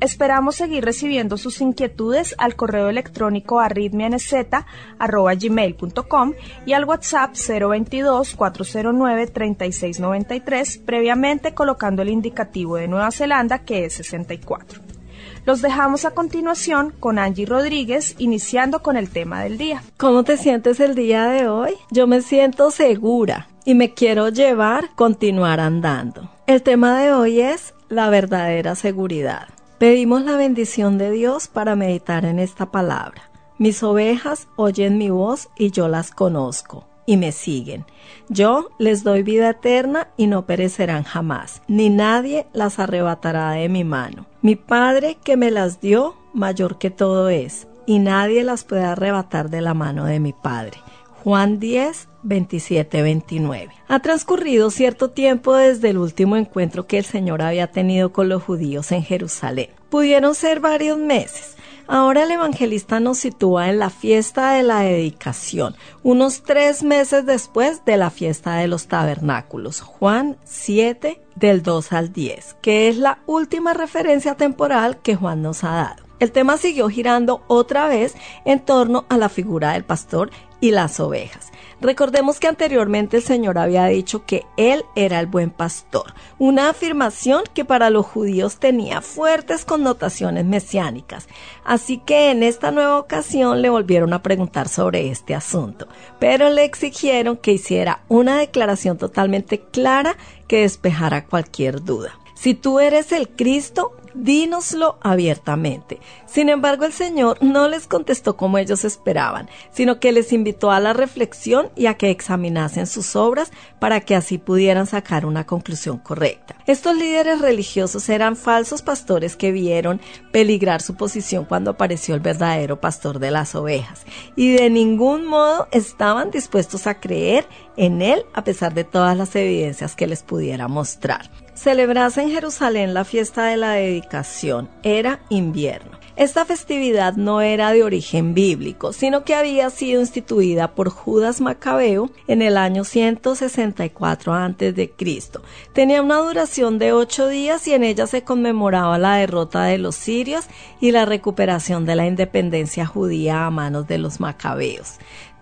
Esperamos seguir recibiendo sus inquietudes al correo electrónico arritmianz.gmail.com y al WhatsApp 022-409-3693, previamente colocando el indicativo de Nueva Zelanda que es 64. Los dejamos a continuación con Angie Rodríguez, iniciando con el tema del día. ¿Cómo te sientes el día de hoy? Yo me siento segura y me quiero llevar continuar andando. El tema de hoy es la verdadera seguridad. Pedimos la bendición de Dios para meditar en esta palabra. Mis ovejas oyen mi voz y yo las conozco y me siguen. Yo les doy vida eterna y no perecerán jamás, ni nadie las arrebatará de mi mano. Mi Padre que me las dio, mayor que todo es, y nadie las puede arrebatar de la mano de mi Padre. Juan 10, 27, 29. Ha transcurrido cierto tiempo desde el último encuentro que el Señor había tenido con los judíos en Jerusalén. Pudieron ser varios meses. Ahora el evangelista nos sitúa en la fiesta de la dedicación, unos tres meses después de la fiesta de los tabernáculos, Juan 7 del 2 al 10, que es la última referencia temporal que Juan nos ha dado. El tema siguió girando otra vez en torno a la figura del pastor y las ovejas. Recordemos que anteriormente el Señor había dicho que Él era el buen pastor, una afirmación que para los judíos tenía fuertes connotaciones mesiánicas. Así que en esta nueva ocasión le volvieron a preguntar sobre este asunto, pero le exigieron que hiciera una declaración totalmente clara que despejara cualquier duda. Si tú eres el Cristo, dínoslo abiertamente. Sin embargo, el Señor no les contestó como ellos esperaban, sino que les invitó a la reflexión y a que examinasen sus obras para que así pudieran sacar una conclusión correcta. Estos líderes religiosos eran falsos pastores que vieron peligrar su posición cuando apareció el verdadero pastor de las ovejas y de ningún modo estaban dispuestos a creer en él a pesar de todas las evidencias que les pudiera mostrar. Celebrase en Jerusalén la fiesta de la dedicación. Era invierno. Esta festividad no era de origen bíblico, sino que había sido instituida por Judas Macabeo en el año 164 a.C. Tenía una duración de ocho días y en ella se conmemoraba la derrota de los sirios y la recuperación de la independencia judía a manos de los macabeos.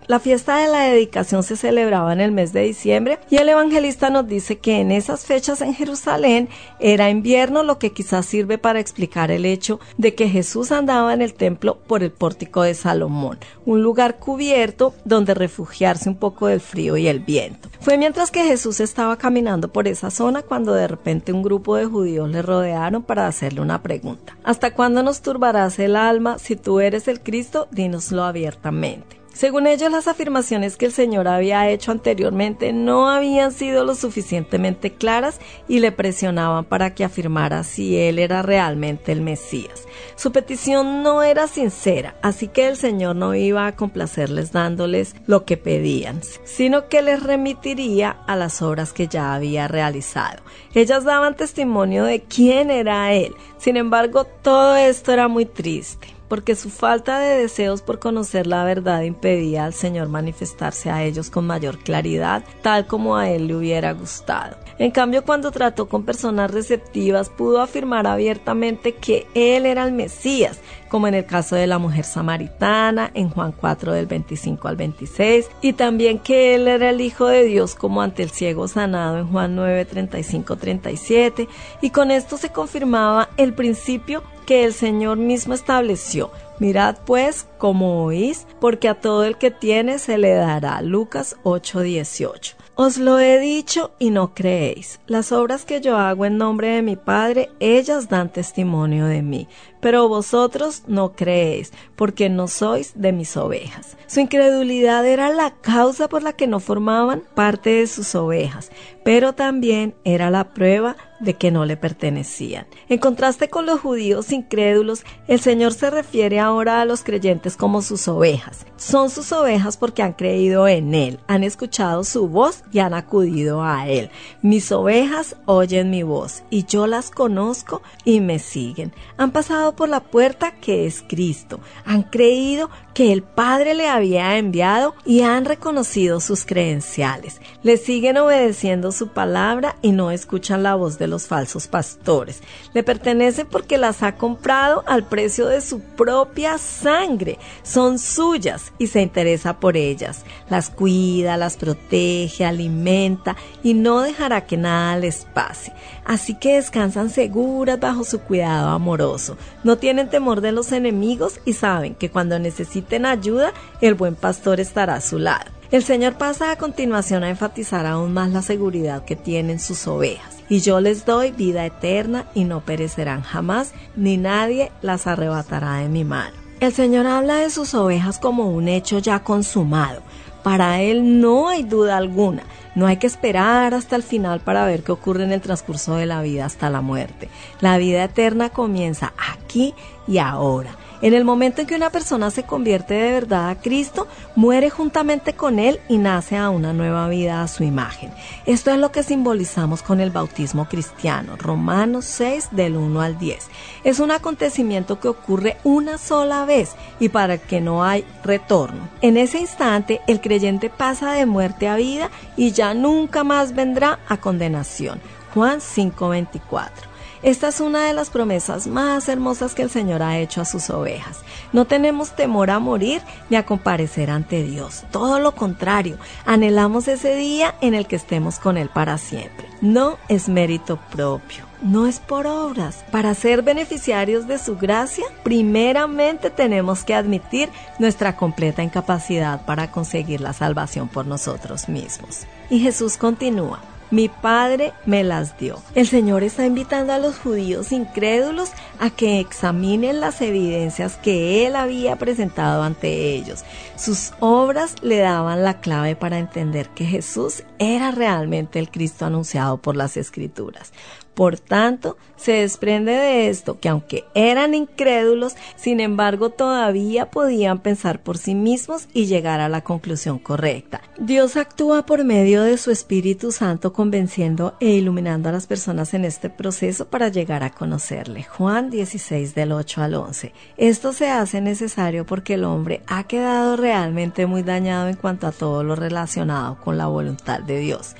La fiesta de la dedicación se celebraba en el mes de diciembre y el evangelista nos dice que en esas fechas en Jerusalén era invierno, lo que quizás sirve para explicar el hecho de que Jesús andaba en el templo por el pórtico de Salomón, un lugar cubierto donde refugiarse un poco del frío y el viento. Fue mientras que Jesús estaba caminando por esa zona cuando de repente un grupo de judíos le rodearon para hacerle una pregunta. ¿Hasta cuándo nos turbarás el alma? Si tú eres el Cristo, dínoslo abiertamente. Según ellos, las afirmaciones que el Señor había hecho anteriormente no habían sido lo suficientemente claras y le presionaban para que afirmara si él era realmente el Mesías. Su petición no era sincera, así que el Señor no iba a complacerles dándoles lo que pedían, sino que les remitiría a las obras que ya había realizado. Ellas daban testimonio de quién era Él. Sin embargo, todo esto era muy triste porque su falta de deseos por conocer la verdad impedía al Señor manifestarse a ellos con mayor claridad, tal como a Él le hubiera gustado. En cambio, cuando trató con personas receptivas, pudo afirmar abiertamente que Él era el Mesías, como en el caso de la mujer samaritana, en Juan 4 del 25 al 26, y también que Él era el Hijo de Dios, como ante el ciego sanado en Juan 9, 35, 37, y con esto se confirmaba el principio que el Señor mismo estableció. Mirad pues como oís, porque a todo el que tiene se le dará. Lucas 8:18. Os lo he dicho y no creéis. Las obras que yo hago en nombre de mi Padre, ellas dan testimonio de mí pero vosotros no creéis, porque no sois de mis ovejas. Su incredulidad era la causa por la que no formaban parte de sus ovejas, pero también era la prueba de que no le pertenecían. En contraste con los judíos incrédulos, el Señor se refiere ahora a los creyentes como sus ovejas. Son sus ovejas porque han creído en Él, han escuchado su voz y han acudido a Él. Mis ovejas oyen mi voz y yo las conozco y me siguen. Han pasado por la puerta que es Cristo. Han creído que el Padre le había enviado y han reconocido sus credenciales. Le siguen obedeciendo su palabra y no escuchan la voz de los falsos pastores. Le pertenecen porque las ha comprado al precio de su propia sangre. Son suyas y se interesa por ellas. Las cuida, las protege, alimenta y no dejará que nada les pase. Así que descansan seguras bajo su cuidado amoroso. No tienen temor de los enemigos y saben que cuando necesiten ayuda, el buen pastor estará a su lado. El Señor pasa a continuación a enfatizar aún más la seguridad que tienen sus ovejas. Y yo les doy vida eterna y no perecerán jamás, ni nadie las arrebatará de mi mano. El Señor habla de sus ovejas como un hecho ya consumado. Para Él no hay duda alguna. No hay que esperar hasta el final para ver qué ocurre en el transcurso de la vida hasta la muerte. La vida eterna comienza aquí y ahora. En el momento en que una persona se convierte de verdad a Cristo, muere juntamente con Él y nace a una nueva vida a su imagen. Esto es lo que simbolizamos con el bautismo cristiano, Romanos 6 del 1 al 10. Es un acontecimiento que ocurre una sola vez y para que no hay retorno. En ese instante, el creyente pasa de muerte a vida y ya nunca más vendrá a condenación. Juan 5:24. Esta es una de las promesas más hermosas que el Señor ha hecho a sus ovejas. No tenemos temor a morir ni a comparecer ante Dios. Todo lo contrario, anhelamos ese día en el que estemos con Él para siempre. No es mérito propio no es por obras. Para ser beneficiarios de su gracia, primeramente tenemos que admitir nuestra completa incapacidad para conseguir la salvación por nosotros mismos. Y Jesús continúa. Mi Padre me las dio. El Señor está invitando a los judíos incrédulos a que examinen las evidencias que Él había presentado ante ellos. Sus obras le daban la clave para entender que Jesús era realmente el Cristo anunciado por las Escrituras. Por tanto, se desprende de esto que aunque eran incrédulos, sin embargo todavía podían pensar por sí mismos y llegar a la conclusión correcta. Dios actúa por medio de su Espíritu Santo convenciendo e iluminando a las personas en este proceso para llegar a conocerle. Juan 16 del 8 al 11. Esto se hace necesario porque el hombre ha quedado realmente muy dañado en cuanto a todo lo relacionado con la voluntad de Dios.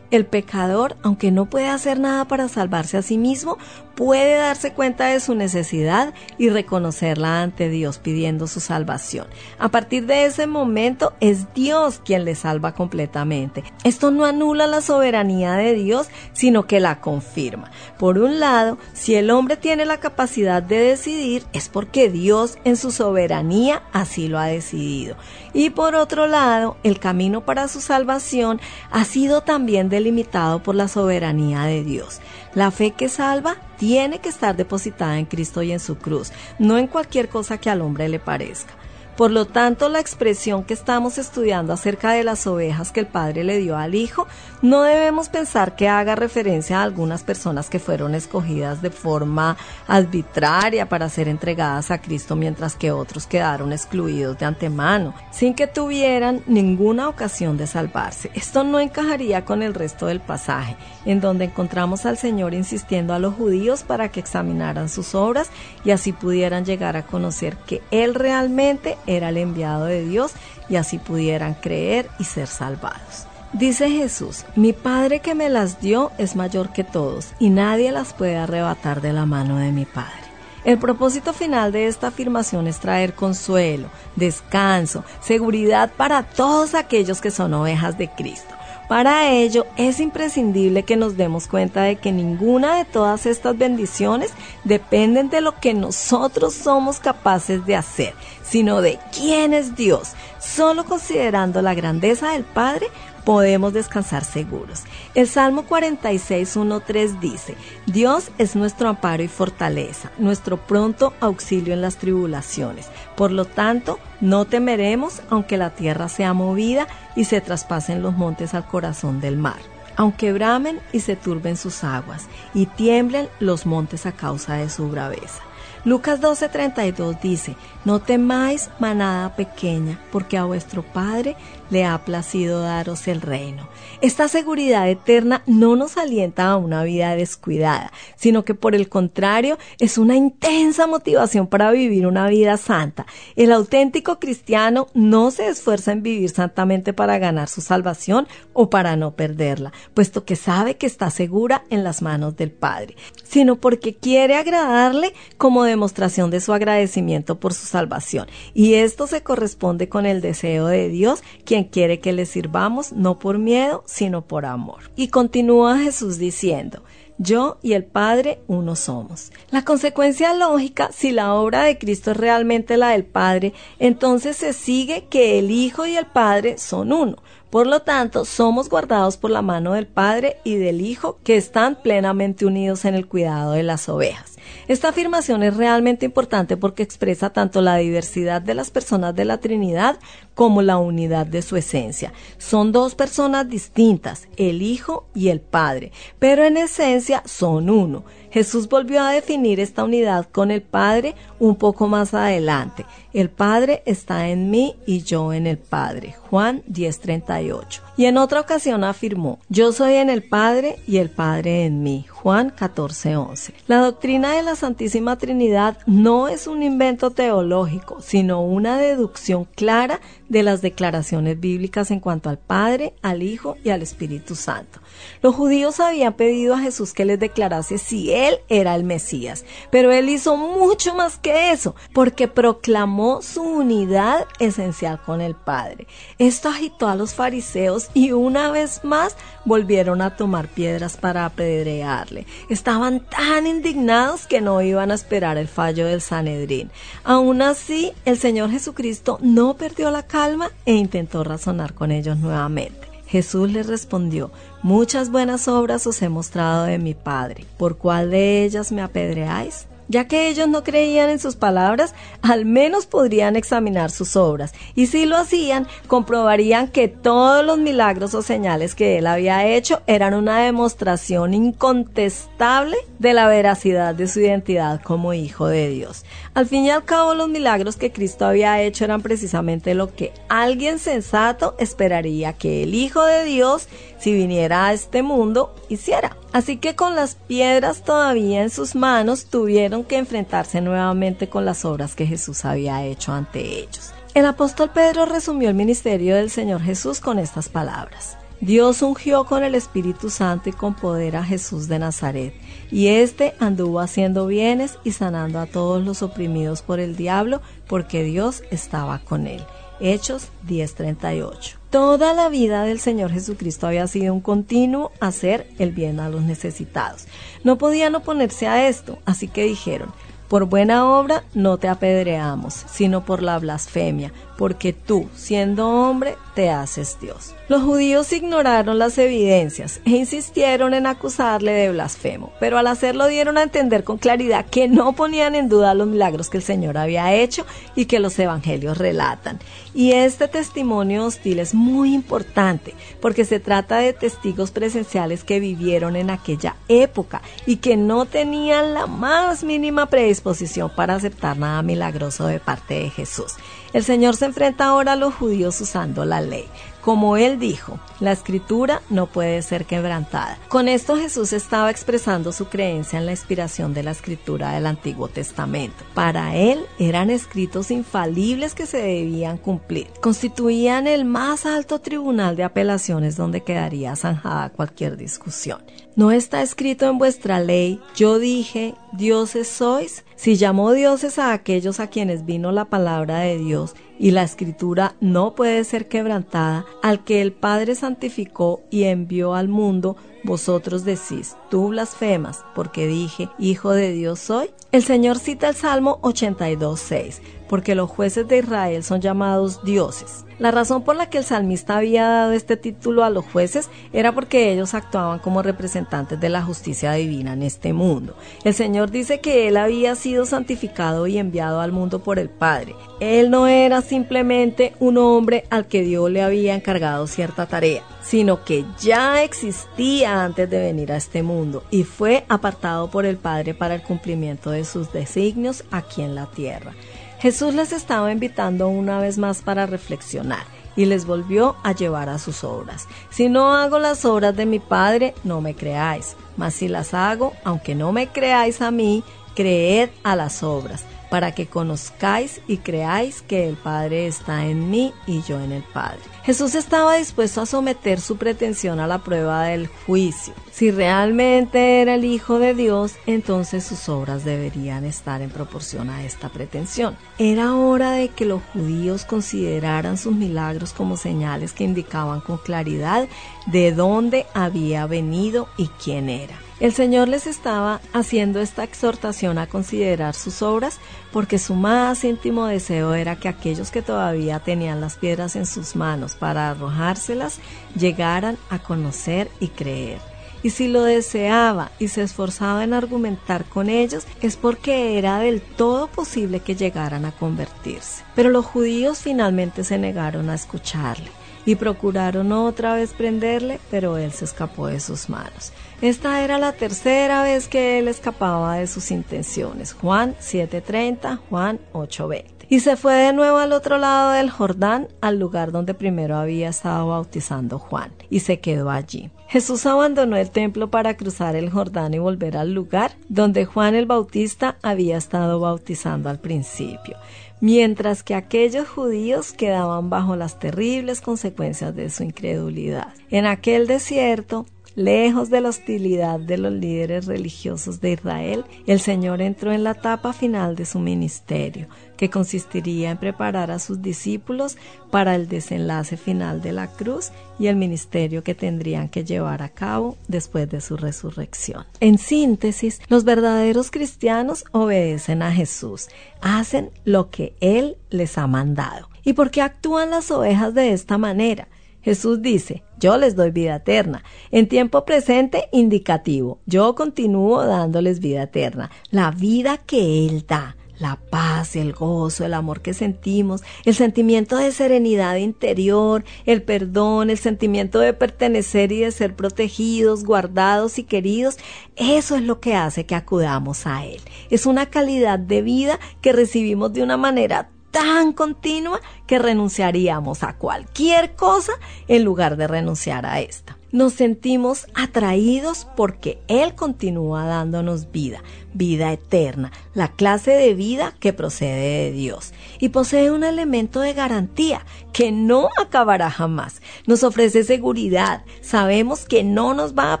El pecador, aunque no puede hacer nada para salvarse a sí mismo, puede darse cuenta de su necesidad y reconocerla ante Dios pidiendo su salvación. A partir de ese momento es Dios quien le salva completamente. Esto no anula la soberanía de Dios, sino que la confirma. Por un lado, si el hombre tiene la capacidad de decidir, es porque Dios en su soberanía así lo ha decidido. Y por otro lado, el camino para su salvación ha sido también delimitado por la soberanía de Dios. La fe que salva tiene que estar depositada en Cristo y en su cruz, no en cualquier cosa que al hombre le parezca. Por lo tanto, la expresión que estamos estudiando acerca de las ovejas que el Padre le dio al Hijo, no debemos pensar que haga referencia a algunas personas que fueron escogidas de forma arbitraria para ser entregadas a Cristo, mientras que otros quedaron excluidos de antemano, sin que tuvieran ninguna ocasión de salvarse. Esto no encajaría con el resto del pasaje, en donde encontramos al Señor insistiendo a los judíos para que examinaran sus obras y así pudieran llegar a conocer que Él realmente era el enviado de Dios y así pudieran creer y ser salvados. Dice Jesús, mi Padre que me las dio es mayor que todos y nadie las puede arrebatar de la mano de mi Padre. El propósito final de esta afirmación es traer consuelo, descanso, seguridad para todos aquellos que son ovejas de Cristo. Para ello es imprescindible que nos demos cuenta de que ninguna de todas estas bendiciones dependen de lo que nosotros somos capaces de hacer, sino de quién es Dios. Solo considerando la grandeza del Padre podemos descansar seguros. El Salmo 46, 1.3 dice, Dios es nuestro amparo y fortaleza, nuestro pronto auxilio en las tribulaciones. Por lo tanto, no temeremos aunque la tierra sea movida y se traspasen los montes al corazón del mar aunque bramen y se turben sus aguas, y tiemblen los montes a causa de su braveza. Lucas 12:32 dice, no temáis manada pequeña, porque a vuestro Padre le ha placido daros el reino. Esta seguridad eterna no nos alienta a una vida descuidada, sino que por el contrario es una intensa motivación para vivir una vida santa. El auténtico cristiano no se esfuerza en vivir santamente para ganar su salvación o para no perderla, puesto que sabe que está segura en las manos del Padre, sino porque quiere agradarle como demostración de su agradecimiento por su salvación. Y esto se corresponde con el deseo de Dios, quiere que le sirvamos no por miedo, sino por amor. Y continúa Jesús diciendo, yo y el Padre uno somos. La consecuencia lógica, si la obra de Cristo es realmente la del Padre, entonces se sigue que el Hijo y el Padre son uno. Por lo tanto, somos guardados por la mano del Padre y del Hijo que están plenamente unidos en el cuidado de las ovejas. Esta afirmación es realmente importante porque expresa tanto la diversidad de las personas de la Trinidad como la unidad de su esencia. Son dos personas distintas, el Hijo y el Padre, pero en esencia son uno. Jesús volvió a definir esta unidad con el Padre un poco más adelante. El Padre está en mí y yo en el Padre. Juan 10:38. Y en otra ocasión afirmó, yo soy en el Padre y el Padre en mí. Juan 14:11. La doctrina de la Santísima Trinidad no es un invento teológico, sino una deducción clara de las declaraciones bíblicas en cuanto al Padre, al Hijo y al Espíritu Santo. Los judíos habían pedido a Jesús que les declarase si él era el Mesías, pero él hizo mucho más que eso, porque proclamó su unidad esencial con el Padre. Esto agitó a los fariseos y una vez más volvieron a tomar piedras para apedrearle. Estaban tan indignados que no iban a esperar el fallo del Sanedrín. Aún así, el Señor Jesucristo no perdió la calma e intentó razonar con ellos nuevamente. Jesús les respondió, Muchas buenas obras os he mostrado de mi Padre. ¿Por cuál de ellas me apedreáis? Ya que ellos no creían en sus palabras, al menos podrían examinar sus obras, y si lo hacían, comprobarían que todos los milagros o señales que él había hecho eran una demostración incontestable de la veracidad de su identidad como hijo de Dios. Al fin y al cabo, los milagros que Cristo había hecho eran precisamente lo que alguien sensato esperaría que el Hijo de Dios, si viniera a este mundo, hiciera. Así que con las piedras todavía en sus manos tuvieron que enfrentarse nuevamente con las obras que Jesús había hecho ante ellos. El apóstol Pedro resumió el ministerio del Señor Jesús con estas palabras. Dios ungió con el Espíritu Santo y con poder a Jesús de Nazaret, y éste anduvo haciendo bienes y sanando a todos los oprimidos por el diablo, porque Dios estaba con él. Hechos 10:38. Toda la vida del Señor Jesucristo había sido un continuo hacer el bien a los necesitados. No podían oponerse a esto, así que dijeron, Por buena obra no te apedreamos, sino por la blasfemia, porque tú, siendo hombre, te haces Dios. Los judíos ignoraron las evidencias e insistieron en acusarle de blasfemo, pero al hacerlo dieron a entender con claridad que no ponían en duda los milagros que el Señor había hecho y que los evangelios relatan. Y este testimonio hostil es muy importante porque se trata de testigos presenciales que vivieron en aquella época y que no tenían la más mínima predisposición para aceptar nada milagroso de parte de Jesús. El Señor se enfrenta ahora a los judíos usando la ley. Como él dijo, la escritura no puede ser quebrantada. Con esto Jesús estaba expresando su creencia en la inspiración de la escritura del Antiguo Testamento. Para él eran escritos infalibles que se debían cumplir. Constituían el más alto tribunal de apelaciones donde quedaría zanjada cualquier discusión. ¿No está escrito en vuestra ley, yo dije, dioses sois? Si llamó dioses a aquellos a quienes vino la palabra de Dios y la escritura no puede ser quebrantada, al que el Padre santificó y envió al mundo, vosotros decís, tú blasfemas, porque dije, Hijo de Dios soy. El Señor cita el Salmo 82.6, porque los jueces de Israel son llamados dioses. La razón por la que el salmista había dado este título a los jueces era porque ellos actuaban como representantes de la justicia divina en este mundo. El Señor dice que Él había sido santificado y enviado al mundo por el Padre. Él no era simplemente un hombre al que Dios le había encargado cierta tarea sino que ya existía antes de venir a este mundo y fue apartado por el Padre para el cumplimiento de sus designios aquí en la tierra. Jesús les estaba invitando una vez más para reflexionar y les volvió a llevar a sus obras. Si no hago las obras de mi Padre, no me creáis, mas si las hago, aunque no me creáis a mí, creed a las obras, para que conozcáis y creáis que el Padre está en mí y yo en el Padre. Jesús estaba dispuesto a someter su pretensión a la prueba del juicio. Si realmente era el Hijo de Dios, entonces sus obras deberían estar en proporción a esta pretensión. Era hora de que los judíos consideraran sus milagros como señales que indicaban con claridad de dónde había venido y quién era. El Señor les estaba haciendo esta exhortación a considerar sus obras porque su más íntimo deseo era que aquellos que todavía tenían las piedras en sus manos para arrojárselas llegaran a conocer y creer. Y si lo deseaba y se esforzaba en argumentar con ellos, es porque era del todo posible que llegaran a convertirse. Pero los judíos finalmente se negaron a escucharle y procuraron otra vez prenderle, pero él se escapó de sus manos. Esta era la tercera vez que él escapaba de sus intenciones. Juan 7:30, Juan 8:20. Y se fue de nuevo al otro lado del Jordán, al lugar donde primero había estado bautizando Juan, y se quedó allí. Jesús abandonó el templo para cruzar el Jordán y volver al lugar donde Juan el Bautista había estado bautizando al principio mientras que aquellos judíos quedaban bajo las terribles consecuencias de su incredulidad. En aquel desierto, Lejos de la hostilidad de los líderes religiosos de Israel, el Señor entró en la etapa final de su ministerio, que consistiría en preparar a sus discípulos para el desenlace final de la cruz y el ministerio que tendrían que llevar a cabo después de su resurrección. En síntesis, los verdaderos cristianos obedecen a Jesús, hacen lo que Él les ha mandado. ¿Y por qué actúan las ovejas de esta manera? Jesús dice, yo les doy vida eterna. En tiempo presente, indicativo, yo continúo dándoles vida eterna. La vida que Él da, la paz, el gozo, el amor que sentimos, el sentimiento de serenidad interior, el perdón, el sentimiento de pertenecer y de ser protegidos, guardados y queridos, eso es lo que hace que acudamos a Él. Es una calidad de vida que recibimos de una manera tan continua que renunciaríamos a cualquier cosa en lugar de renunciar a esta. Nos sentimos atraídos porque Él continúa dándonos vida, vida eterna, la clase de vida que procede de Dios. Y posee un elemento de garantía que no acabará jamás. Nos ofrece seguridad, sabemos que no nos va a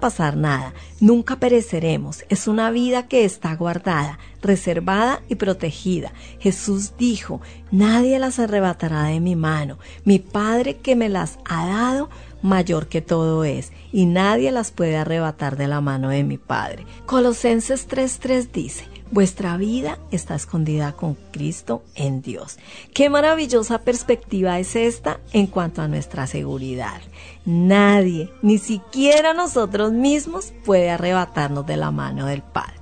pasar nada, nunca pereceremos, es una vida que está guardada, reservada y protegida. Jesús dijo, nadie las arrebatará de mi mano, mi Padre que me las ha dado, mayor que todo es, y nadie las puede arrebatar de la mano de mi Padre. Colosenses 3:3 dice, Vuestra vida está escondida con Cristo en Dios. Qué maravillosa perspectiva es esta en cuanto a nuestra seguridad. Nadie, ni siquiera nosotros mismos, puede arrebatarnos de la mano del Padre.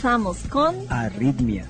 Regresamos con Arritmia.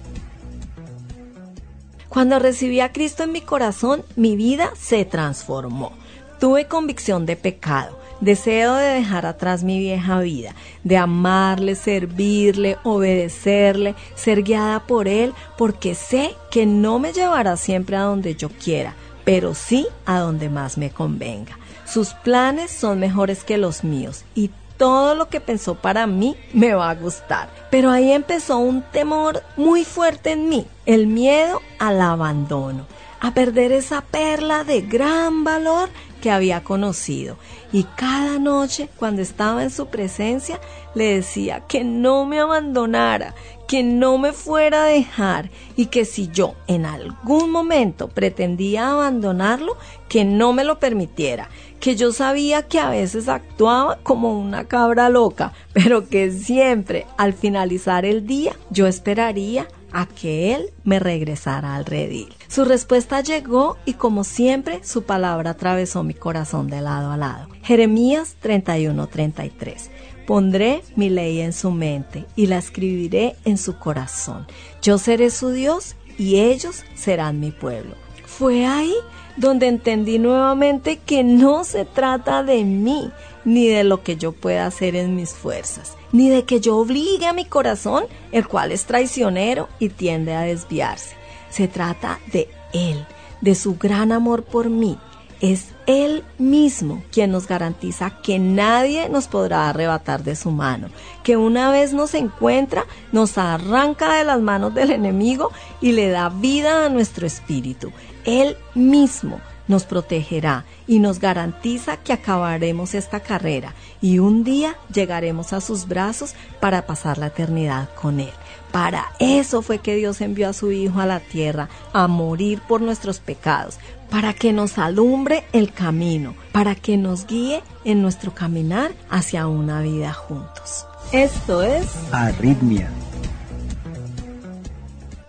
Cuando recibí a Cristo en mi corazón, mi vida se transformó. Tuve convicción de pecado, deseo de dejar atrás mi vieja vida, de amarle, servirle, obedecerle, ser guiada por Él, porque sé que no me llevará siempre a donde yo quiera, pero sí a donde más me convenga. Sus planes son mejores que los míos y todo lo que pensó para mí me va a gustar. Pero ahí empezó un temor muy fuerte en mí, el miedo al abandono, a perder esa perla de gran valor que había conocido. Y cada noche, cuando estaba en su presencia, le decía que no me abandonara, que no me fuera a dejar y que si yo en algún momento pretendía abandonarlo, que no me lo permitiera, que yo sabía que a veces actuaba como una cabra loca, pero que siempre al finalizar el día yo esperaría a que él me regresara al redil. Su respuesta llegó y como siempre su palabra atravesó mi corazón de lado a lado. Jeremías 31:33 Pondré mi ley en su mente y la escribiré en su corazón. Yo seré su Dios y ellos serán mi pueblo. Fue ahí donde entendí nuevamente que no se trata de mí, ni de lo que yo pueda hacer en mis fuerzas, ni de que yo obligue a mi corazón, el cual es traicionero y tiende a desviarse. Se trata de Él, de su gran amor por mí. Es Él mismo quien nos garantiza que nadie nos podrá arrebatar de su mano, que una vez nos encuentra, nos arranca de las manos del enemigo y le da vida a nuestro espíritu. Él mismo nos protegerá y nos garantiza que acabaremos esta carrera y un día llegaremos a sus brazos para pasar la eternidad con Él. Para eso fue que Dios envió a su Hijo a la tierra, a morir por nuestros pecados, para que nos alumbre el camino, para que nos guíe en nuestro caminar hacia una vida juntos. Esto es Arritmia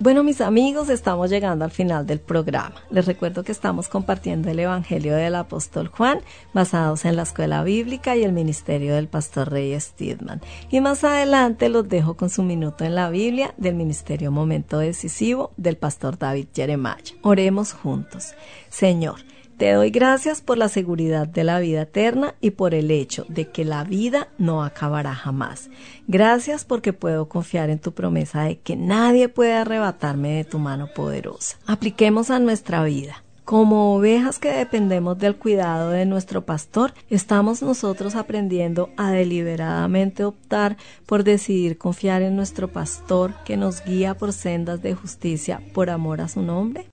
bueno, mis amigos, estamos llegando al final del programa. Les recuerdo que estamos compartiendo el Evangelio del Apóstol Juan, basados en la escuela bíblica y el ministerio del pastor Rey Stidman. Y más adelante los dejo con su minuto en la Biblia del ministerio Momento Decisivo del pastor David Jeremiah. Oremos juntos. Señor, te doy gracias por la seguridad de la vida eterna y por el hecho de que la vida no acabará jamás. Gracias porque puedo confiar en tu promesa de que nadie puede arrebatarme de tu mano poderosa. Apliquemos a nuestra vida. Como ovejas que dependemos del cuidado de nuestro pastor, estamos nosotros aprendiendo a deliberadamente optar por decidir confiar en nuestro pastor que nos guía por sendas de justicia por amor a su nombre.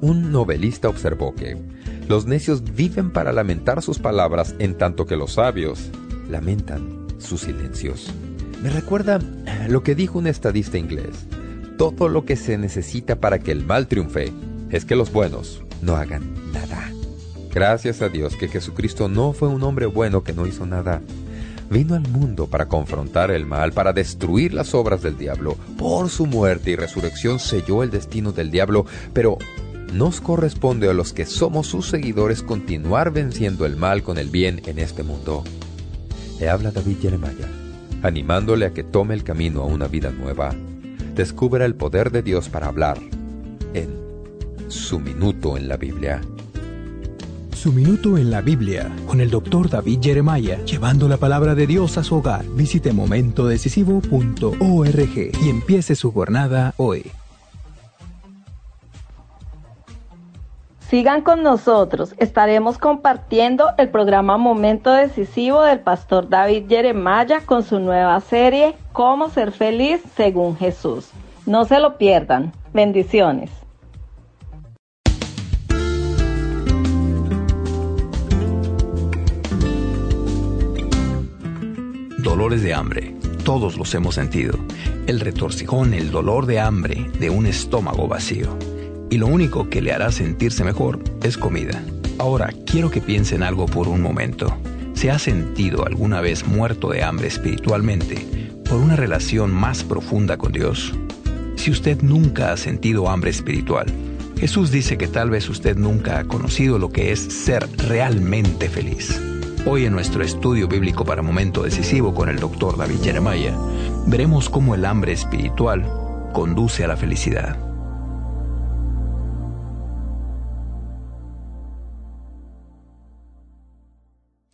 Un novelista observó que los necios viven para lamentar sus palabras en tanto que los sabios lamentan sus silencios. Me recuerda lo que dijo un estadista inglés. Todo lo que se necesita para que el mal triunfe es que los buenos no hagan nada. Gracias a Dios que Jesucristo no fue un hombre bueno que no hizo nada. Vino al mundo para confrontar el mal, para destruir las obras del diablo. Por su muerte y resurrección selló el destino del diablo, pero nos corresponde a los que somos sus seguidores continuar venciendo el mal con el bien en este mundo. Le habla David Jeremiah, animándole a que tome el camino a una vida nueva. Descubra el poder de Dios para hablar en Su Minuto en la Biblia. Su Minuto en la Biblia, con el doctor David Jeremiah, llevando la palabra de Dios a su hogar. Visite momentodecisivo.org y empiece su jornada hoy. Sigan con nosotros, estaremos compartiendo el programa Momento Decisivo del pastor David Jeremiah con su nueva serie Cómo ser feliz según Jesús. No se lo pierdan. Bendiciones. Dolores de hambre. Todos los hemos sentido. El retorcijón, el dolor de hambre de un estómago vacío y lo único que le hará sentirse mejor es comida. Ahora, quiero que piensen algo por un momento. ¿Se ha sentido alguna vez muerto de hambre espiritualmente por una relación más profunda con Dios? Si usted nunca ha sentido hambre espiritual, Jesús dice que tal vez usted nunca ha conocido lo que es ser realmente feliz. Hoy en nuestro estudio bíblico para momento decisivo con el doctor David Jeremiah, veremos cómo el hambre espiritual conduce a la felicidad.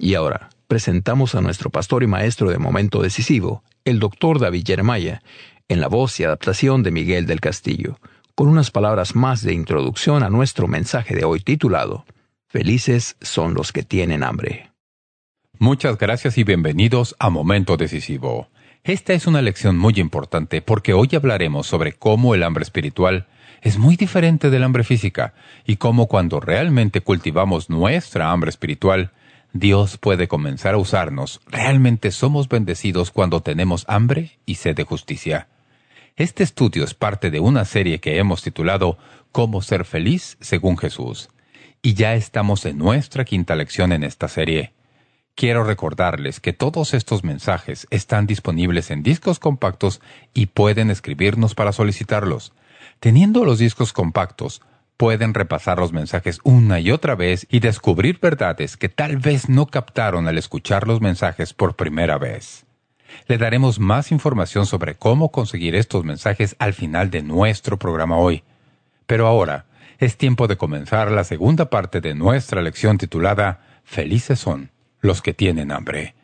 Y ahora, presentamos a nuestro pastor y maestro de momento decisivo, el doctor David Jeremiah, en la voz y adaptación de Miguel del Castillo, con unas palabras más de introducción a nuestro mensaje de hoy titulado Felices son los que tienen hambre. Muchas gracias y bienvenidos a Momento Decisivo. Esta es una lección muy importante porque hoy hablaremos sobre cómo el hambre espiritual es muy diferente del hambre física y cómo cuando realmente cultivamos nuestra hambre espiritual, Dios puede comenzar a usarnos. Realmente somos bendecidos cuando tenemos hambre y sed de justicia. Este estudio es parte de una serie que hemos titulado Cómo ser feliz según Jesús. Y ya estamos en nuestra quinta lección en esta serie. Quiero recordarles que todos estos mensajes están disponibles en discos compactos y pueden escribirnos para solicitarlos. Teniendo los discos compactos, pueden repasar los mensajes una y otra vez y descubrir verdades que tal vez no captaron al escuchar los mensajes por primera vez. Le daremos más información sobre cómo conseguir estos mensajes al final de nuestro programa hoy. Pero ahora es tiempo de comenzar la segunda parte de nuestra lección titulada Felices son los que tienen hambre.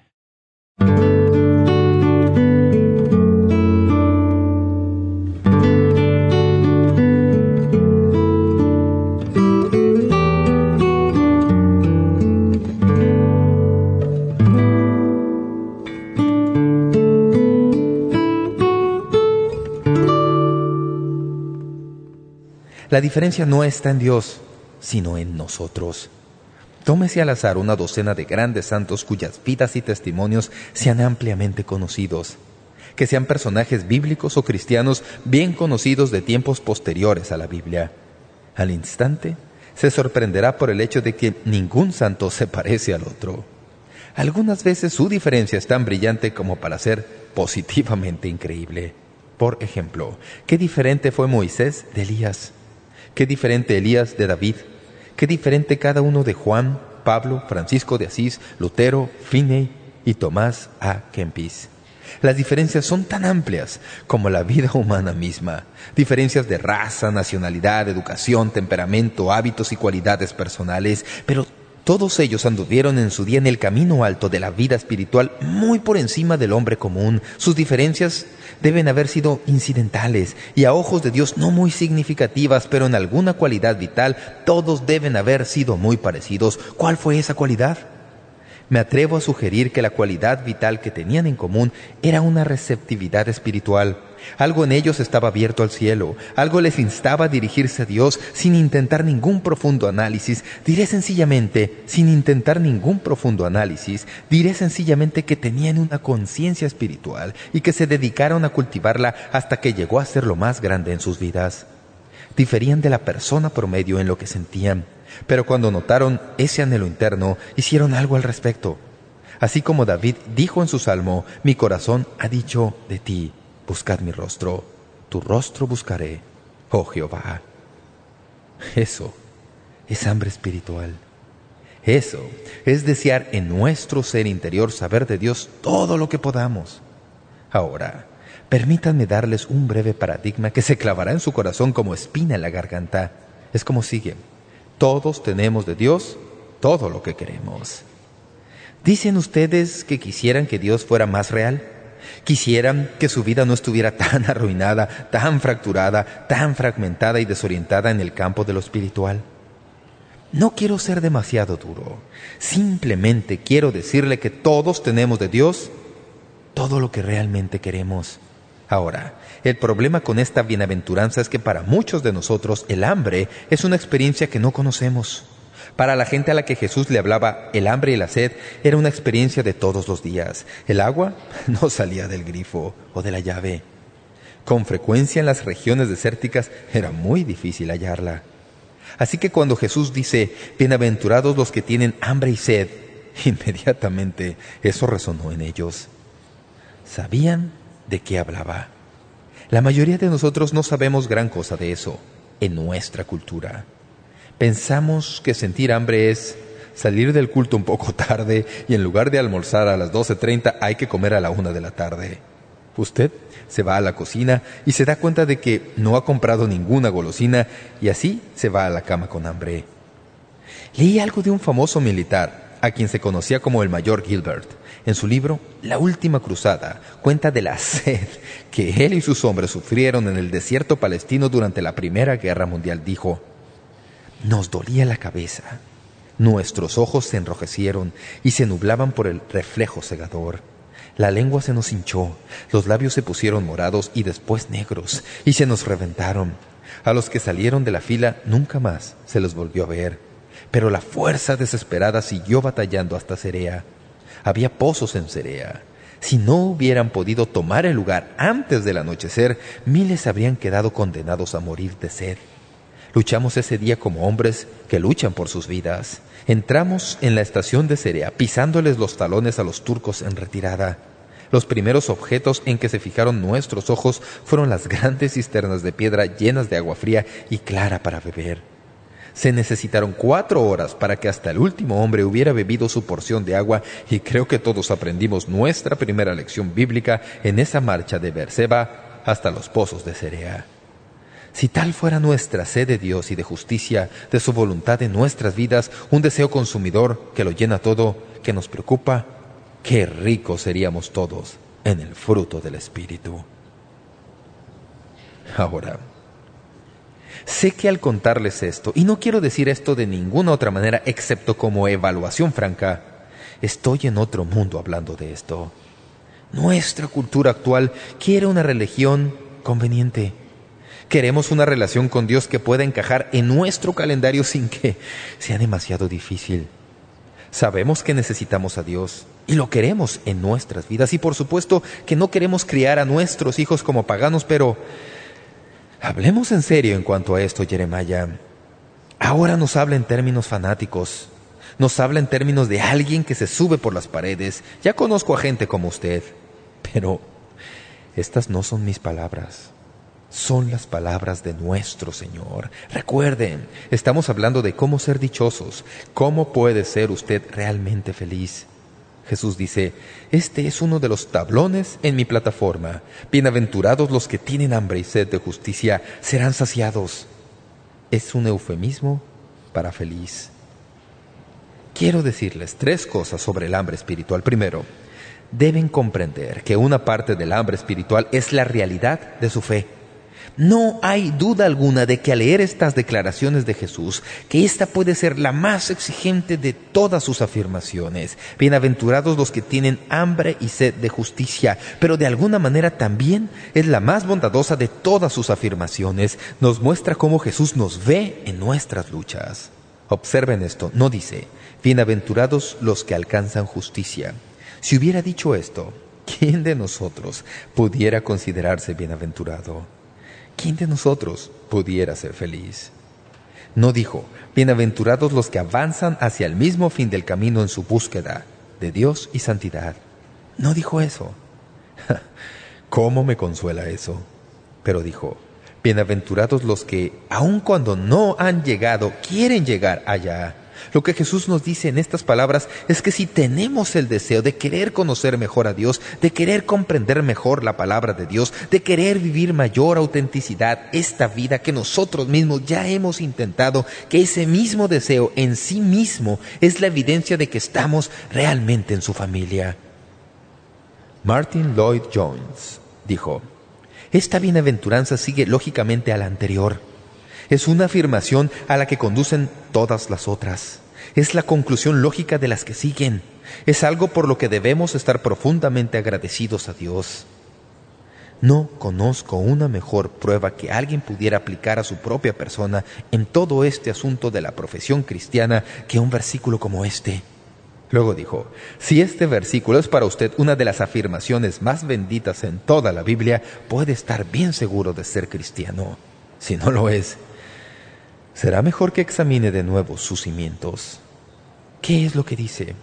La diferencia no está en Dios, sino en nosotros. Tómese al azar una docena de grandes santos cuyas vidas y testimonios sean ampliamente conocidos, que sean personajes bíblicos o cristianos bien conocidos de tiempos posteriores a la Biblia. Al instante, se sorprenderá por el hecho de que ningún santo se parece al otro. Algunas veces su diferencia es tan brillante como para ser positivamente increíble. Por ejemplo, ¿qué diferente fue Moisés de Elías? Qué diferente Elías de David. Qué diferente cada uno de Juan, Pablo, Francisco de Asís, Lutero, Finney y Tomás A. Kempis. Las diferencias son tan amplias como la vida humana misma. Diferencias de raza, nacionalidad, educación, temperamento, hábitos y cualidades personales, pero todos ellos anduvieron en su día en el camino alto de la vida espiritual muy por encima del hombre común. Sus diferencias deben haber sido incidentales y a ojos de Dios no muy significativas, pero en alguna cualidad vital todos deben haber sido muy parecidos. ¿Cuál fue esa cualidad? Me atrevo a sugerir que la cualidad vital que tenían en común era una receptividad espiritual. Algo en ellos estaba abierto al cielo, algo les instaba a dirigirse a Dios sin intentar ningún profundo análisis. Diré sencillamente, sin intentar ningún profundo análisis, diré sencillamente que tenían una conciencia espiritual y que se dedicaron a cultivarla hasta que llegó a ser lo más grande en sus vidas. Diferían de la persona promedio en lo que sentían, pero cuando notaron ese anhelo interno, hicieron algo al respecto. Así como David dijo en su salmo, mi corazón ha dicho de ti, buscad mi rostro, tu rostro buscaré, oh Jehová. Eso es hambre espiritual. Eso es desear en nuestro ser interior saber de Dios todo lo que podamos. Ahora, permítanme darles un breve paradigma que se clavará en su corazón como espina en la garganta. Es como sigue. Todos tenemos de Dios todo lo que queremos. ¿Dicen ustedes que quisieran que Dios fuera más real? ¿Quisieran que su vida no estuviera tan arruinada, tan fracturada, tan fragmentada y desorientada en el campo de lo espiritual? No quiero ser demasiado duro. Simplemente quiero decirle que todos tenemos de Dios todo lo que realmente queremos. Ahora, el problema con esta bienaventuranza es que para muchos de nosotros el hambre es una experiencia que no conocemos. Para la gente a la que Jesús le hablaba, el hambre y la sed era una experiencia de todos los días. El agua no salía del grifo o de la llave. Con frecuencia en las regiones desérticas era muy difícil hallarla. Así que cuando Jesús dice, bienaventurados los que tienen hambre y sed, inmediatamente eso resonó en ellos. Sabían de qué hablaba. La mayoría de nosotros no sabemos gran cosa de eso en nuestra cultura. Pensamos que sentir hambre es salir del culto un poco tarde y en lugar de almorzar a las 12.30 hay que comer a la una de la tarde. Usted se va a la cocina y se da cuenta de que no ha comprado ninguna golosina y así se va a la cama con hambre. Leí algo de un famoso militar, a quien se conocía como el mayor Gilbert. En su libro, La Última Cruzada, cuenta de la sed que él y sus hombres sufrieron en el desierto palestino durante la Primera Guerra Mundial. Dijo, nos dolía la cabeza, nuestros ojos se enrojecieron y se nublaban por el reflejo cegador. La lengua se nos hinchó, los labios se pusieron morados y después negros, y se nos reventaron. A los que salieron de la fila nunca más se los volvió a ver. Pero la fuerza desesperada siguió batallando hasta Cerea. Había pozos en Cerea. Si no hubieran podido tomar el lugar antes del anochecer, miles habrían quedado condenados a morir de sed. Luchamos ese día como hombres que luchan por sus vidas. Entramos en la estación de Cerea, pisándoles los talones a los turcos en retirada. Los primeros objetos en que se fijaron nuestros ojos fueron las grandes cisternas de piedra llenas de agua fría y clara para beber. Se necesitaron cuatro horas para que hasta el último hombre hubiera bebido su porción de agua y creo que todos aprendimos nuestra primera lección bíblica en esa marcha de Berseba hasta los pozos de Cerea. Si tal fuera nuestra sed de Dios y de justicia, de su voluntad en nuestras vidas, un deseo consumidor que lo llena todo, que nos preocupa, qué ricos seríamos todos en el fruto del Espíritu. Ahora, sé que al contarles esto, y no quiero decir esto de ninguna otra manera excepto como evaluación franca, estoy en otro mundo hablando de esto. Nuestra cultura actual quiere una religión conveniente. Queremos una relación con Dios que pueda encajar en nuestro calendario sin que sea demasiado difícil. Sabemos que necesitamos a Dios y lo queremos en nuestras vidas. Y por supuesto que no queremos criar a nuestros hijos como paganos, pero Hablemos en serio en cuanto a esto, Jeremiah. Ahora nos habla en términos fanáticos. Nos habla en términos de alguien que se sube por las paredes. Ya conozco a gente como usted. Pero estas no son mis palabras. Son las palabras de nuestro Señor. Recuerden, estamos hablando de cómo ser dichosos. ¿Cómo puede ser usted realmente feliz? Jesús dice, este es uno de los tablones en mi plataforma. Bienaventurados los que tienen hambre y sed de justicia, serán saciados. Es un eufemismo para feliz. Quiero decirles tres cosas sobre el hambre espiritual. Primero, deben comprender que una parte del hambre espiritual es la realidad de su fe. No hay duda alguna de que al leer estas declaraciones de Jesús, que esta puede ser la más exigente de todas sus afirmaciones. Bienaventurados los que tienen hambre y sed de justicia, pero de alguna manera también es la más bondadosa de todas sus afirmaciones. Nos muestra cómo Jesús nos ve en nuestras luchas. Observen esto, no dice, bienaventurados los que alcanzan justicia. Si hubiera dicho esto, ¿quién de nosotros pudiera considerarse bienaventurado? ¿Quién de nosotros pudiera ser feliz? No dijo, bienaventurados los que avanzan hacia el mismo fin del camino en su búsqueda de Dios y santidad. No dijo eso. ¿Cómo me consuela eso? Pero dijo, bienaventurados los que, aun cuando no han llegado, quieren llegar allá. Lo que Jesús nos dice en estas palabras es que si tenemos el deseo de querer conocer mejor a Dios, de querer comprender mejor la palabra de Dios, de querer vivir mayor autenticidad esta vida que nosotros mismos ya hemos intentado, que ese mismo deseo en sí mismo es la evidencia de que estamos realmente en su familia. Martin Lloyd Jones dijo, esta bienaventuranza sigue lógicamente a la anterior. Es una afirmación a la que conducen todas las otras. Es la conclusión lógica de las que siguen. Es algo por lo que debemos estar profundamente agradecidos a Dios. No conozco una mejor prueba que alguien pudiera aplicar a su propia persona en todo este asunto de la profesión cristiana que un versículo como este. Luego dijo, si este versículo es para usted una de las afirmaciones más benditas en toda la Biblia, puede estar bien seguro de ser cristiano. Si no lo es, será mejor que examine de nuevo sus cimientos. ¿Qué es lo que dice?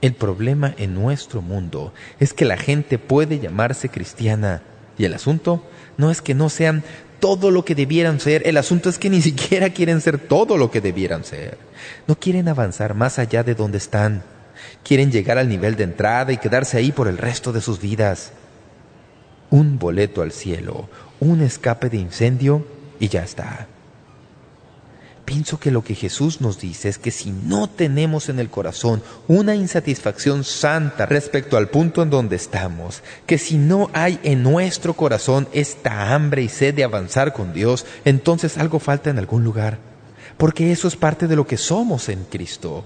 El problema en nuestro mundo es que la gente puede llamarse cristiana y el asunto no es que no sean todo lo que debieran ser, el asunto es que ni siquiera quieren ser todo lo que debieran ser. No quieren avanzar más allá de donde están. Quieren llegar al nivel de entrada y quedarse ahí por el resto de sus vidas. Un boleto al cielo, un escape de incendio y ya está. Pienso que lo que Jesús nos dice es que si no tenemos en el corazón una insatisfacción santa respecto al punto en donde estamos, que si no hay en nuestro corazón esta hambre y sed de avanzar con Dios, entonces algo falta en algún lugar, porque eso es parte de lo que somos en Cristo.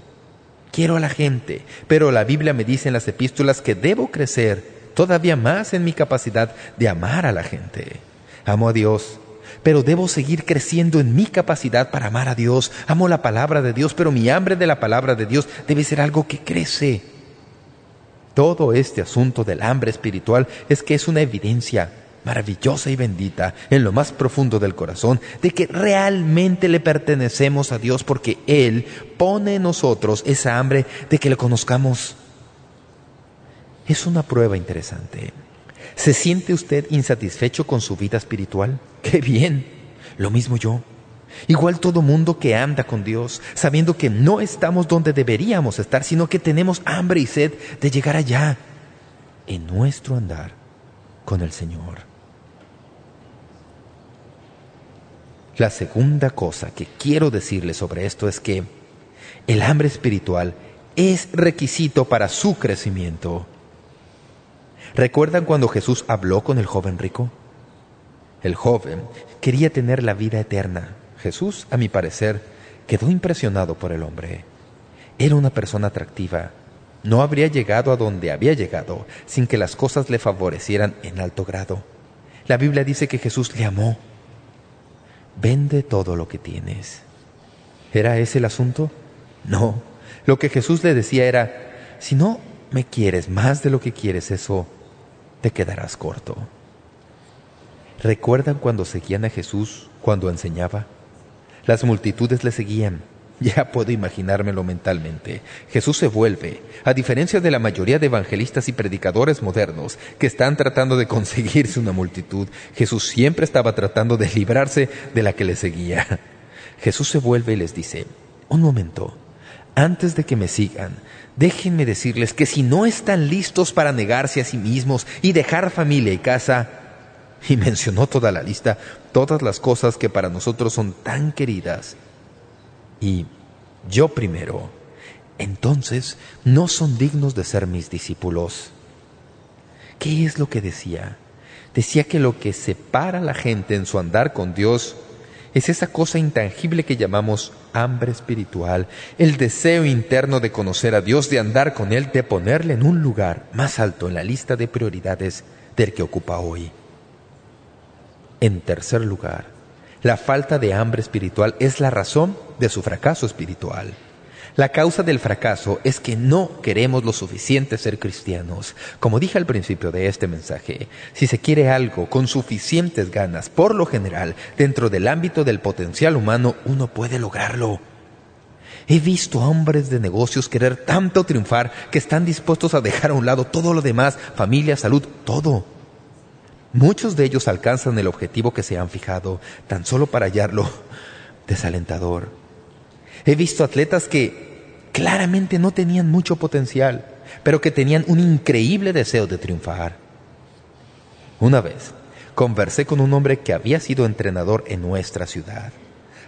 Quiero a la gente, pero la Biblia me dice en las epístolas que debo crecer todavía más en mi capacidad de amar a la gente. Amo a Dios, pero debo seguir creciendo en mi capacidad para amar a Dios. Amo la palabra de Dios, pero mi hambre de la palabra de Dios debe ser algo que crece. Todo este asunto del hambre espiritual es que es una evidencia maravillosa y bendita en lo más profundo del corazón de que realmente le pertenecemos a Dios porque Él pone en nosotros esa hambre de que le conozcamos. Es una prueba interesante. ¿Se siente usted insatisfecho con su vida espiritual? ¡Qué bien! Lo mismo yo. Igual todo mundo que anda con Dios, sabiendo que no estamos donde deberíamos estar, sino que tenemos hambre y sed de llegar allá en nuestro andar con el Señor. La segunda cosa que quiero decirle sobre esto es que el hambre espiritual es requisito para su crecimiento. ¿Recuerdan cuando Jesús habló con el joven rico? El joven quería tener la vida eterna. Jesús, a mi parecer, quedó impresionado por el hombre. Era una persona atractiva. No habría llegado a donde había llegado sin que las cosas le favorecieran en alto grado. La Biblia dice que Jesús le amó. Vende todo lo que tienes. ¿Era ese el asunto? No. Lo que Jesús le decía era, si no me quieres más de lo que quieres, eso te quedarás corto. ¿Recuerdan cuando seguían a Jesús cuando enseñaba? Las multitudes le seguían. Ya puedo imaginármelo mentalmente. Jesús se vuelve, a diferencia de la mayoría de evangelistas y predicadores modernos que están tratando de conseguirse una multitud, Jesús siempre estaba tratando de librarse de la que le seguía. Jesús se vuelve y les dice, un momento, antes de que me sigan, déjenme decirles que si no están listos para negarse a sí mismos y dejar familia y casa, y mencionó toda la lista, todas las cosas que para nosotros son tan queridas, y yo primero, entonces no son dignos de ser mis discípulos. ¿Qué es lo que decía? Decía que lo que separa a la gente en su andar con Dios es esa cosa intangible que llamamos hambre espiritual, el deseo interno de conocer a Dios, de andar con Él, de ponerle en un lugar más alto en la lista de prioridades del que ocupa hoy. En tercer lugar, la falta de hambre espiritual es la razón de su fracaso espiritual. La causa del fracaso es que no queremos lo suficiente ser cristianos. Como dije al principio de este mensaje, si se quiere algo con suficientes ganas, por lo general, dentro del ámbito del potencial humano, uno puede lograrlo. He visto hombres de negocios querer tanto triunfar que están dispuestos a dejar a un lado todo lo demás, familia, salud, todo Muchos de ellos alcanzan el objetivo que se han fijado, tan solo para hallarlo desalentador. He visto atletas que claramente no tenían mucho potencial, pero que tenían un increíble deseo de triunfar. Una vez, conversé con un hombre que había sido entrenador en nuestra ciudad.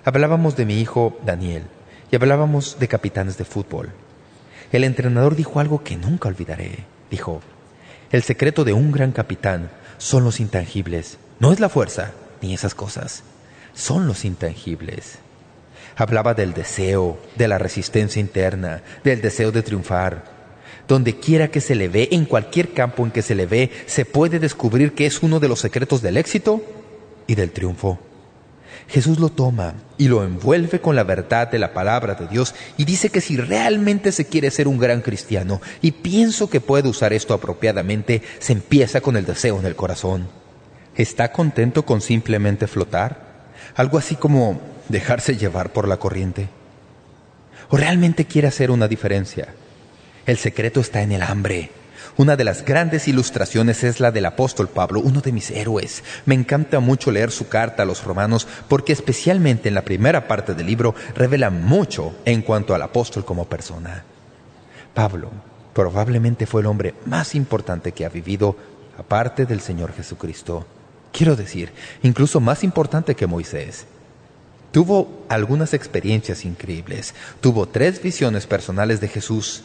Hablábamos de mi hijo Daniel y hablábamos de capitanes de fútbol. El entrenador dijo algo que nunca olvidaré. Dijo, el secreto de un gran capitán son los intangibles. No es la fuerza, ni esas cosas. Son los intangibles. Hablaba del deseo, de la resistencia interna, del deseo de triunfar. Donde quiera que se le ve, en cualquier campo en que se le ve, se puede descubrir que es uno de los secretos del éxito y del triunfo. Jesús lo toma y lo envuelve con la verdad de la palabra de Dios y dice que si realmente se quiere ser un gran cristiano, y pienso que puede usar esto apropiadamente, se empieza con el deseo en el corazón. ¿Está contento con simplemente flotar? Algo así como dejarse llevar por la corriente. ¿O realmente quiere hacer una diferencia? El secreto está en el hambre una de las grandes ilustraciones es la del apóstol Pablo, uno de mis héroes. Me encanta mucho leer su carta a los romanos porque especialmente en la primera parte del libro revela mucho en cuanto al apóstol como persona. Pablo probablemente fue el hombre más importante que ha vivido aparte del Señor Jesucristo. Quiero decir, incluso más importante que Moisés. Tuvo algunas experiencias increíbles. Tuvo tres visiones personales de Jesús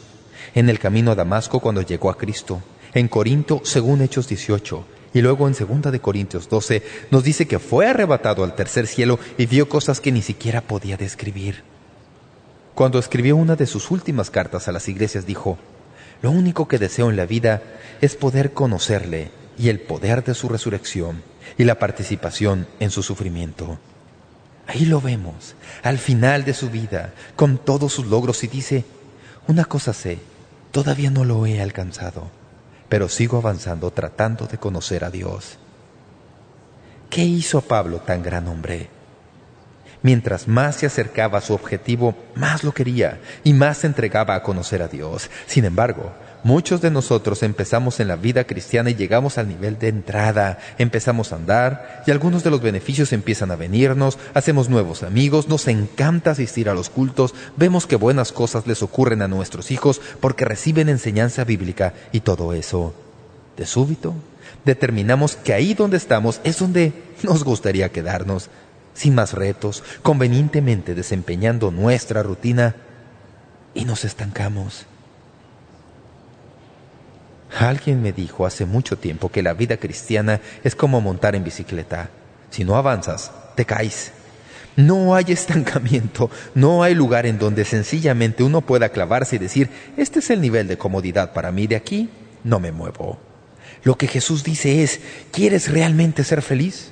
en el camino a Damasco cuando llegó a Cristo. En Corinto, según Hechos 18, y luego en 2 de Corintios 12, nos dice que fue arrebatado al tercer cielo y vio cosas que ni siquiera podía describir. Cuando escribió una de sus últimas cartas a las iglesias dijo, «Lo único que deseo en la vida es poder conocerle y el poder de su resurrección y la participación en su sufrimiento». Ahí lo vemos, al final de su vida, con todos sus logros, y dice, «Una cosa sé, Todavía no lo he alcanzado, pero sigo avanzando tratando de conocer a Dios. ¿Qué hizo Pablo tan gran hombre? Mientras más se acercaba a su objetivo, más lo quería y más se entregaba a conocer a Dios. Sin embargo, Muchos de nosotros empezamos en la vida cristiana y llegamos al nivel de entrada. Empezamos a andar y algunos de los beneficios empiezan a venirnos, hacemos nuevos amigos, nos encanta asistir a los cultos, vemos que buenas cosas les ocurren a nuestros hijos porque reciben enseñanza bíblica y todo eso. De súbito, determinamos que ahí donde estamos es donde nos gustaría quedarnos, sin más retos, convenientemente desempeñando nuestra rutina y nos estancamos. Alguien me dijo hace mucho tiempo que la vida cristiana es como montar en bicicleta. Si no avanzas, te caes. No hay estancamiento, no hay lugar en donde sencillamente uno pueda clavarse y decir, este es el nivel de comodidad para mí, de aquí no me muevo. Lo que Jesús dice es, ¿quieres realmente ser feliz?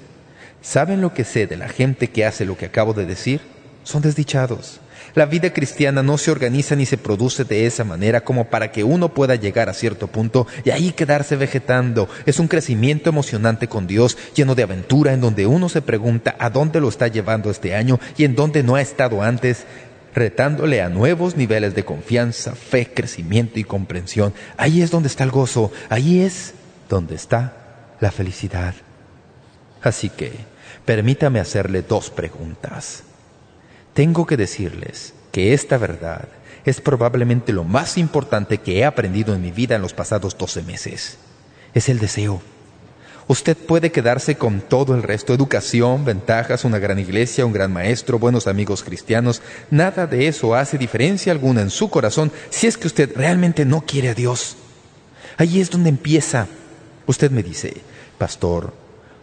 ¿Saben lo que sé de la gente que hace lo que acabo de decir? Son desdichados. La vida cristiana no se organiza ni se produce de esa manera como para que uno pueda llegar a cierto punto y ahí quedarse vegetando. Es un crecimiento emocionante con Dios, lleno de aventura, en donde uno se pregunta a dónde lo está llevando este año y en dónde no ha estado antes, retándole a nuevos niveles de confianza, fe, crecimiento y comprensión. Ahí es donde está el gozo, ahí es donde está la felicidad. Así que, permítame hacerle dos preguntas. Tengo que decirles que esta verdad es probablemente lo más importante que he aprendido en mi vida en los pasados 12 meses. Es el deseo. Usted puede quedarse con todo el resto, educación, ventajas, una gran iglesia, un gran maestro, buenos amigos cristianos. Nada de eso hace diferencia alguna en su corazón si es que usted realmente no quiere a Dios. Allí es donde empieza. Usted me dice, Pastor,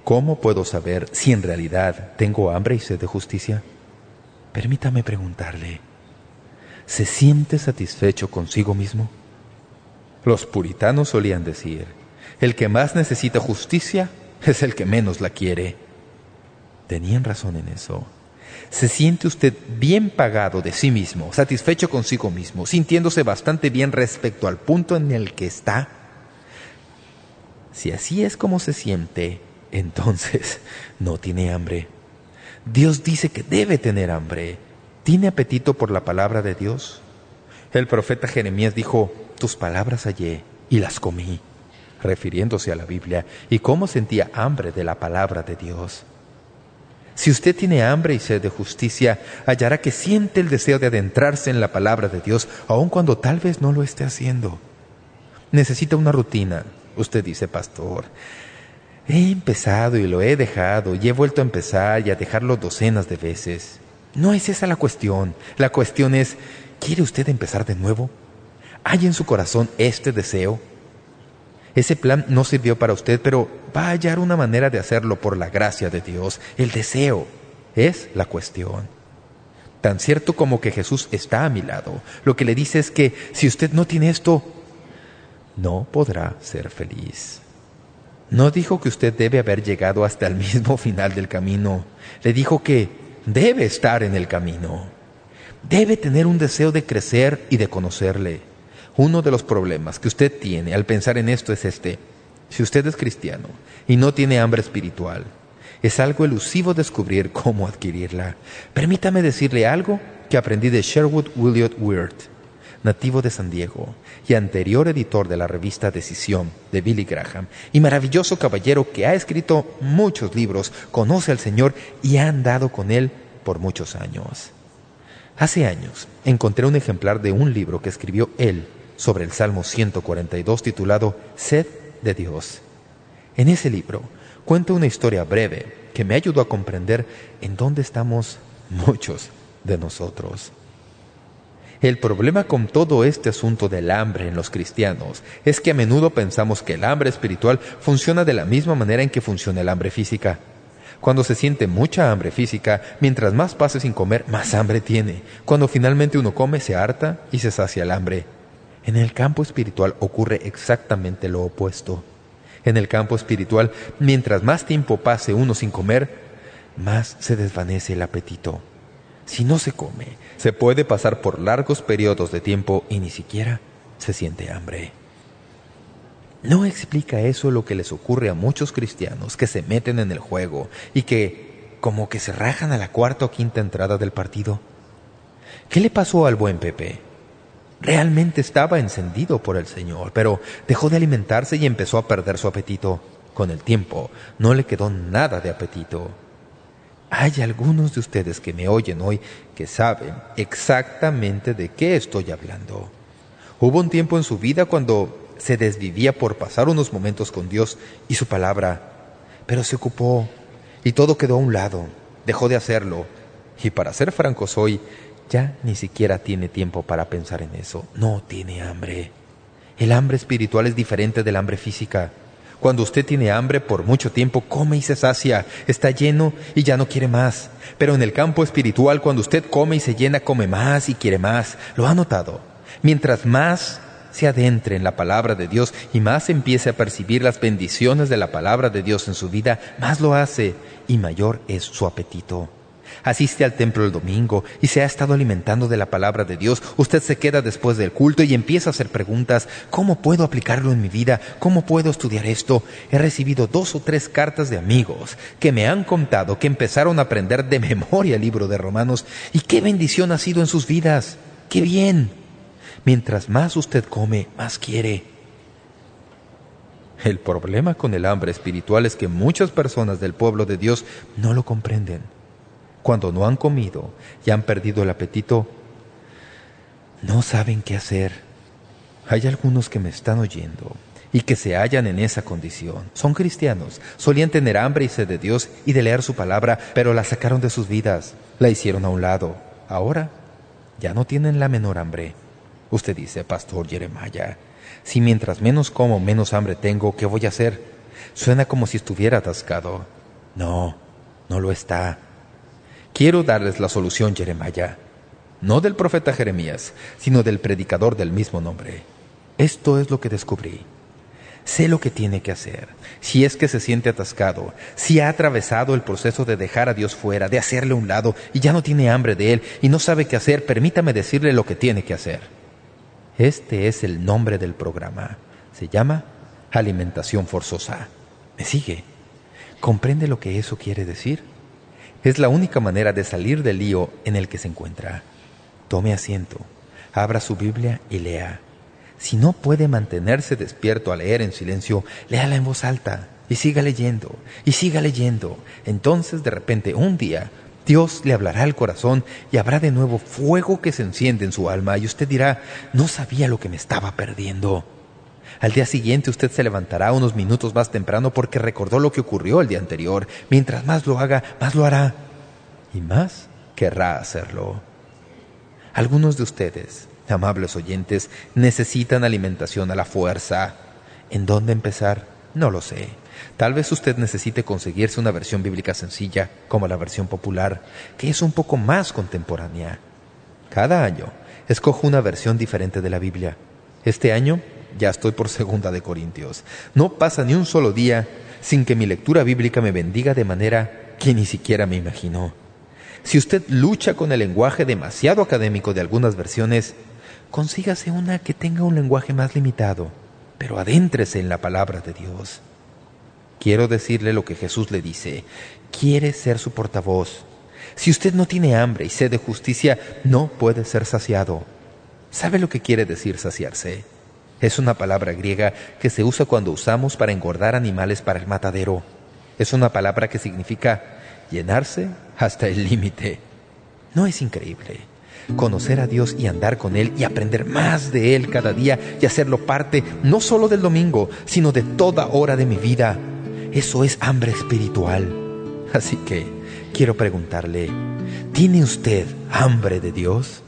¿cómo puedo saber si en realidad tengo hambre y sed de justicia? Permítame preguntarle, ¿se siente satisfecho consigo mismo? Los puritanos solían decir, el que más necesita justicia es el que menos la quiere. Tenían razón en eso. ¿Se siente usted bien pagado de sí mismo, satisfecho consigo mismo, sintiéndose bastante bien respecto al punto en el que está? Si así es como se siente, entonces no tiene hambre. Dios dice que debe tener hambre. ¿Tiene apetito por la palabra de Dios? El profeta Jeremías dijo, tus palabras hallé y las comí, refiriéndose a la Biblia, y cómo sentía hambre de la palabra de Dios. Si usted tiene hambre y sed de justicia, hallará que siente el deseo de adentrarse en la palabra de Dios, aun cuando tal vez no lo esté haciendo. Necesita una rutina. Usted dice, pastor, He empezado y lo he dejado y he vuelto a empezar y a dejarlo docenas de veces. No es esa la cuestión. La cuestión es, ¿quiere usted empezar de nuevo? ¿Hay en su corazón este deseo? Ese plan no sirvió para usted, pero va a hallar una manera de hacerlo por la gracia de Dios. El deseo es la cuestión. Tan cierto como que Jesús está a mi lado, lo que le dice es que si usted no tiene esto, no podrá ser feliz. No dijo que usted debe haber llegado hasta el mismo final del camino. Le dijo que debe estar en el camino. Debe tener un deseo de crecer y de conocerle. Uno de los problemas que usted tiene al pensar en esto es este. Si usted es cristiano y no tiene hambre espiritual, es algo elusivo descubrir cómo adquirirla. Permítame decirle algo que aprendí de Sherwood Williot Weird, nativo de San Diego y anterior editor de la revista Decisión de Billy Graham, y maravilloso caballero que ha escrito muchos libros, conoce al Señor y ha andado con Él por muchos años. Hace años encontré un ejemplar de un libro que escribió él sobre el Salmo 142 titulado Sed de Dios. En ese libro cuenta una historia breve que me ayudó a comprender en dónde estamos muchos de nosotros. El problema con todo este asunto del hambre en los cristianos es que a menudo pensamos que el hambre espiritual funciona de la misma manera en que funciona el hambre física. Cuando se siente mucha hambre física, mientras más pase sin comer, más hambre tiene. Cuando finalmente uno come, se harta y se sacia el hambre. En el campo espiritual ocurre exactamente lo opuesto. En el campo espiritual, mientras más tiempo pase uno sin comer, más se desvanece el apetito. Si no se come, se puede pasar por largos periodos de tiempo y ni siquiera se siente hambre. ¿No explica eso lo que les ocurre a muchos cristianos que se meten en el juego y que como que se rajan a la cuarta o quinta entrada del partido? ¿Qué le pasó al buen Pepe? Realmente estaba encendido por el Señor, pero dejó de alimentarse y empezó a perder su apetito. Con el tiempo no le quedó nada de apetito. Hay algunos de ustedes que me oyen hoy que saben exactamente de qué estoy hablando. Hubo un tiempo en su vida cuando se desvivía por pasar unos momentos con Dios y su palabra, pero se ocupó y todo quedó a un lado, dejó de hacerlo. Y para ser francos hoy, ya ni siquiera tiene tiempo para pensar en eso. No tiene hambre. El hambre espiritual es diferente del hambre física. Cuando usted tiene hambre por mucho tiempo, come y se sacia, está lleno y ya no quiere más. Pero en el campo espiritual, cuando usted come y se llena, come más y quiere más. ¿Lo ha notado? Mientras más se adentre en la palabra de Dios y más empiece a percibir las bendiciones de la palabra de Dios en su vida, más lo hace y mayor es su apetito asiste al templo el domingo y se ha estado alimentando de la palabra de Dios, usted se queda después del culto y empieza a hacer preguntas, ¿cómo puedo aplicarlo en mi vida? ¿Cómo puedo estudiar esto? He recibido dos o tres cartas de amigos que me han contado que empezaron a aprender de memoria el libro de Romanos y qué bendición ha sido en sus vidas. ¡Qué bien! Mientras más usted come, más quiere. El problema con el hambre espiritual es que muchas personas del pueblo de Dios no lo comprenden cuando no han comido y han perdido el apetito, no saben qué hacer. Hay algunos que me están oyendo y que se hallan en esa condición. Son cristianos, solían tener hambre y sed de Dios y de leer su palabra, pero la sacaron de sus vidas, la hicieron a un lado. Ahora ya no tienen la menor hambre. Usted dice, Pastor Jeremiah, si mientras menos como, menos hambre tengo, ¿qué voy a hacer? Suena como si estuviera atascado. No, no lo está. Quiero darles la solución, Jeremiah, no del profeta Jeremías, sino del predicador del mismo nombre. Esto es lo que descubrí. Sé lo que tiene que hacer. Si es que se siente atascado, si ha atravesado el proceso de dejar a Dios fuera, de hacerle un lado y ya no tiene hambre de Él y no sabe qué hacer, permítame decirle lo que tiene que hacer. Este es el nombre del programa. Se llama alimentación forzosa. ¿Me sigue? ¿Comprende lo que eso quiere decir? Es la única manera de salir del lío en el que se encuentra. Tome asiento, abra su Biblia y lea. Si no puede mantenerse despierto a leer en silencio, léala en voz alta y siga leyendo, y siga leyendo. Entonces, de repente, un día, Dios le hablará al corazón y habrá de nuevo fuego que se enciende en su alma y usted dirá, no sabía lo que me estaba perdiendo. Al día siguiente usted se levantará unos minutos más temprano porque recordó lo que ocurrió el día anterior. Mientras más lo haga, más lo hará. Y más querrá hacerlo. Algunos de ustedes, amables oyentes, necesitan alimentación a la fuerza. ¿En dónde empezar? No lo sé. Tal vez usted necesite conseguirse una versión bíblica sencilla, como la versión popular, que es un poco más contemporánea. Cada año escojo una versión diferente de la Biblia. Este año ya estoy por segunda de Corintios. No pasa ni un solo día sin que mi lectura bíblica me bendiga de manera que ni siquiera me imaginó. Si usted lucha con el lenguaje demasiado académico de algunas versiones, consígase una que tenga un lenguaje más limitado, pero adéntrese en la palabra de Dios. Quiero decirle lo que Jesús le dice. Quiere ser su portavoz. Si usted no tiene hambre y sed de justicia, no puede ser saciado. ¿Sabe lo que quiere decir saciarse? Es una palabra griega que se usa cuando usamos para engordar animales para el matadero. Es una palabra que significa llenarse hasta el límite. ¿No es increíble? Conocer a Dios y andar con Él y aprender más de Él cada día y hacerlo parte no solo del domingo, sino de toda hora de mi vida. Eso es hambre espiritual. Así que quiero preguntarle, ¿tiene usted hambre de Dios?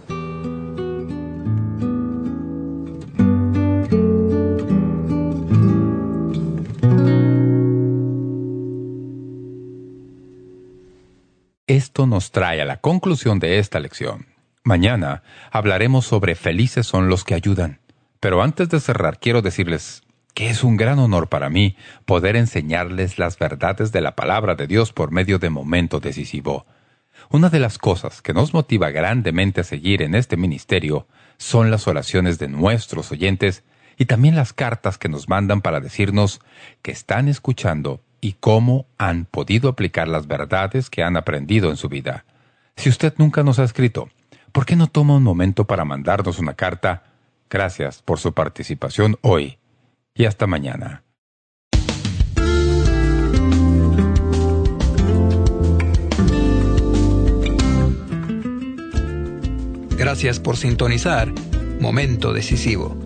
Nos trae a la conclusión de esta lección. Mañana hablaremos sobre felices son los que ayudan. Pero antes de cerrar quiero decirles que es un gran honor para mí poder enseñarles las verdades de la palabra de Dios por medio de momento decisivo. Una de las cosas que nos motiva grandemente a seguir en este ministerio son las oraciones de nuestros oyentes y también las cartas que nos mandan para decirnos que están escuchando y cómo han podido aplicar las verdades que han aprendido en su vida. Si usted nunca nos ha escrito, ¿por qué no toma un momento para mandarnos una carta Gracias por su participación hoy y hasta mañana. Gracias por sintonizar Momento Decisivo.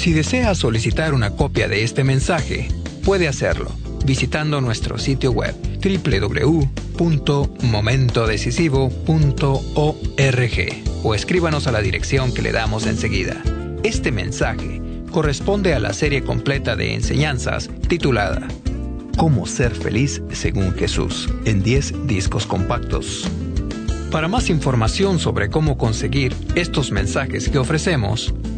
Si desea solicitar una copia de este mensaje, puede hacerlo visitando nuestro sitio web www.momentodecisivo.org o escríbanos a la dirección que le damos enseguida. Este mensaje corresponde a la serie completa de enseñanzas titulada Cómo ser feliz según Jesús en 10 discos compactos. Para más información sobre cómo conseguir estos mensajes que ofrecemos,